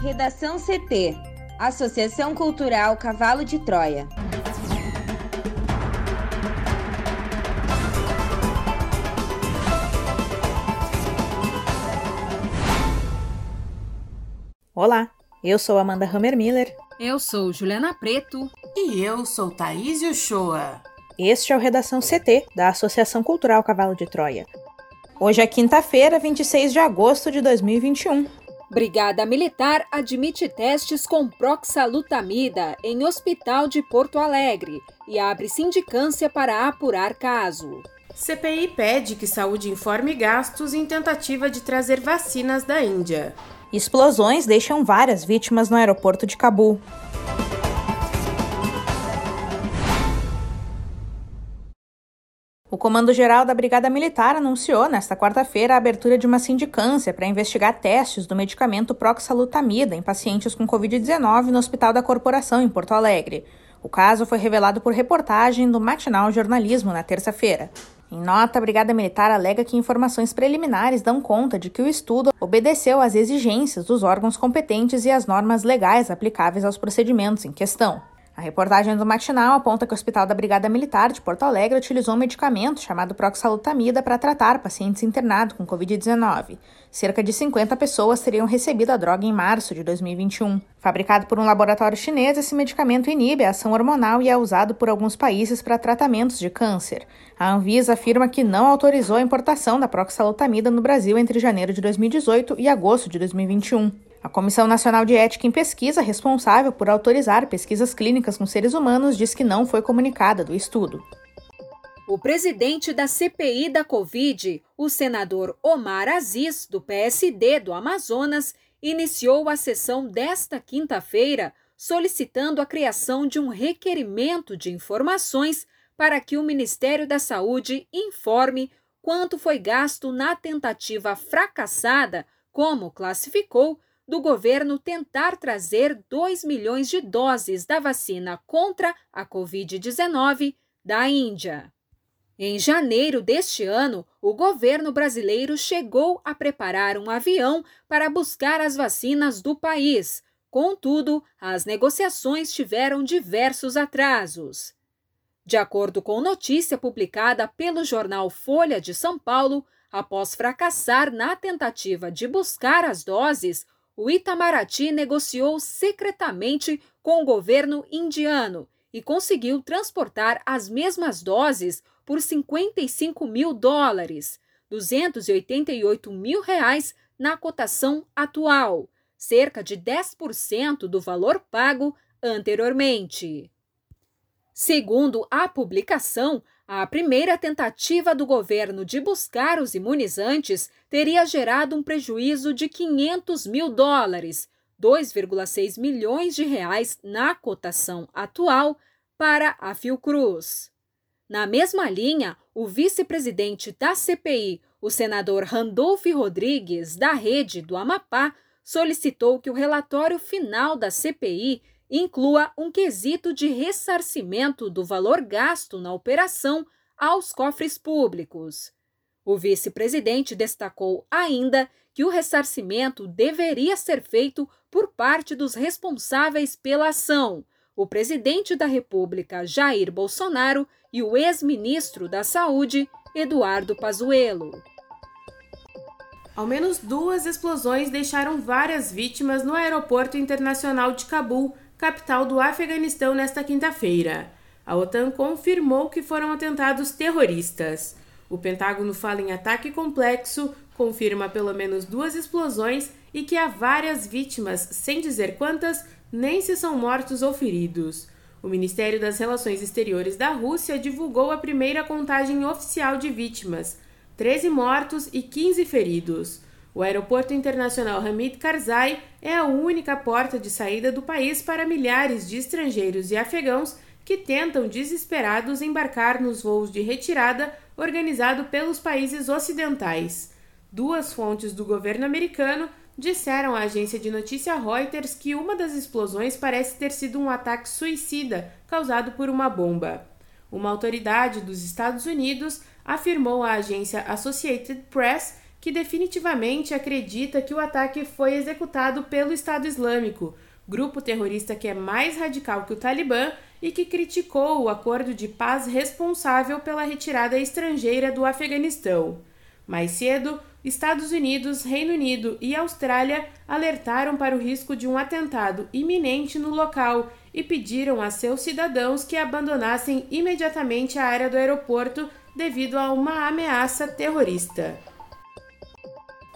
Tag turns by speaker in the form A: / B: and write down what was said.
A: Redação CT Associação Cultural Cavalo de Troia.
B: Olá, eu sou Amanda Hammermiller.
C: Eu sou Juliana Preto.
D: E eu sou Thaís Uchoa.
B: Este é o Redação CT, da Associação Cultural Cavalo de Troia. Hoje é quinta-feira, 26 de agosto de 2021.
C: Brigada Militar admite testes com proxalutamida em hospital de Porto Alegre e abre sindicância para apurar caso.
D: CPI pede que saúde informe gastos em tentativa de trazer vacinas da Índia.
B: Explosões deixam várias vítimas no aeroporto de Cabul. O Comando-Geral da Brigada Militar anunciou nesta quarta-feira a abertura de uma sindicância para investigar testes do medicamento proxalutamida em pacientes com Covid-19 no Hospital da Corporação, em Porto Alegre. O caso foi revelado por reportagem do Matinal Jornalismo na terça-feira. Em nota, a Brigada Militar alega que informações preliminares dão conta de que o estudo obedeceu às exigências dos órgãos competentes e às normas legais aplicáveis aos procedimentos em questão. A reportagem do Matinal aponta que o Hospital da Brigada Militar de Porto Alegre utilizou um medicamento chamado proxalutamida para tratar pacientes internados com Covid-19. Cerca de 50 pessoas teriam recebido a droga em março de 2021. Fabricado por um laboratório chinês, esse medicamento inibe a ação hormonal e é usado por alguns países para tratamentos de câncer. A Anvisa afirma que não autorizou a importação da proxalutamida no Brasil entre janeiro de 2018 e agosto de 2021. A Comissão Nacional de Ética em Pesquisa, responsável por autorizar pesquisas clínicas com seres humanos, diz que não foi comunicada do estudo.
C: O presidente da CPI da Covid, o senador Omar Aziz, do PSD do Amazonas, iniciou a sessão desta quinta-feira solicitando a criação de um requerimento de informações para que o Ministério da Saúde informe quanto foi gasto na tentativa fracassada, como classificou, do governo tentar trazer 2 milhões de doses da vacina contra a Covid-19 da Índia. Em janeiro deste ano, o governo brasileiro chegou a preparar um avião para buscar as vacinas do país. Contudo, as negociações tiveram diversos atrasos. De acordo com notícia publicada pelo jornal Folha de São Paulo, após fracassar na tentativa de buscar as doses, o Itamaraty negociou secretamente com o governo indiano e conseguiu transportar as mesmas doses por 55 mil dólares, 288 mil reais na cotação atual, cerca de 10% do valor pago anteriormente. Segundo a publicação, a primeira tentativa do governo de buscar os imunizantes teria gerado um prejuízo de 500 mil dólares, 2,6 milhões de reais na cotação atual para a Fiocruz. Na mesma linha, o vice-presidente da CPI, o senador Randolph Rodrigues, da Rede do Amapá, solicitou que o relatório final da CPI inclua um quesito de ressarcimento do valor gasto na operação aos cofres públicos. O vice-presidente destacou ainda que o ressarcimento deveria ser feito por parte dos responsáveis pela ação, o presidente da República Jair Bolsonaro e o ex-ministro da Saúde Eduardo Pazuello.
D: Ao menos duas explosões deixaram várias vítimas no Aeroporto Internacional de Cabul, capital do Afeganistão, nesta quinta-feira. A OTAN confirmou que foram atentados terroristas. O Pentágono fala em ataque complexo, confirma pelo menos duas explosões e que há várias vítimas, sem dizer quantas, nem se são mortos ou feridos. O Ministério das Relações Exteriores da Rússia divulgou a primeira contagem oficial de vítimas: 13 mortos e 15 feridos. O Aeroporto Internacional Hamid Karzai é a única porta de saída do país para milhares de estrangeiros e afegãos que tentam desesperados embarcar nos voos de retirada organizado pelos países ocidentais. Duas fontes do governo americano disseram à agência de notícia Reuters que uma das explosões parece ter sido um ataque suicida causado por uma bomba. Uma autoridade dos Estados Unidos afirmou à agência Associated Press que definitivamente acredita que o ataque foi executado pelo Estado Islâmico, grupo terrorista que é mais radical que o Talibã e que criticou o acordo de paz responsável pela retirada estrangeira do Afeganistão. Mais cedo, Estados Unidos, Reino Unido e Austrália alertaram para o risco de um atentado iminente no local e pediram a seus cidadãos que abandonassem imediatamente a área do aeroporto devido a uma ameaça terrorista.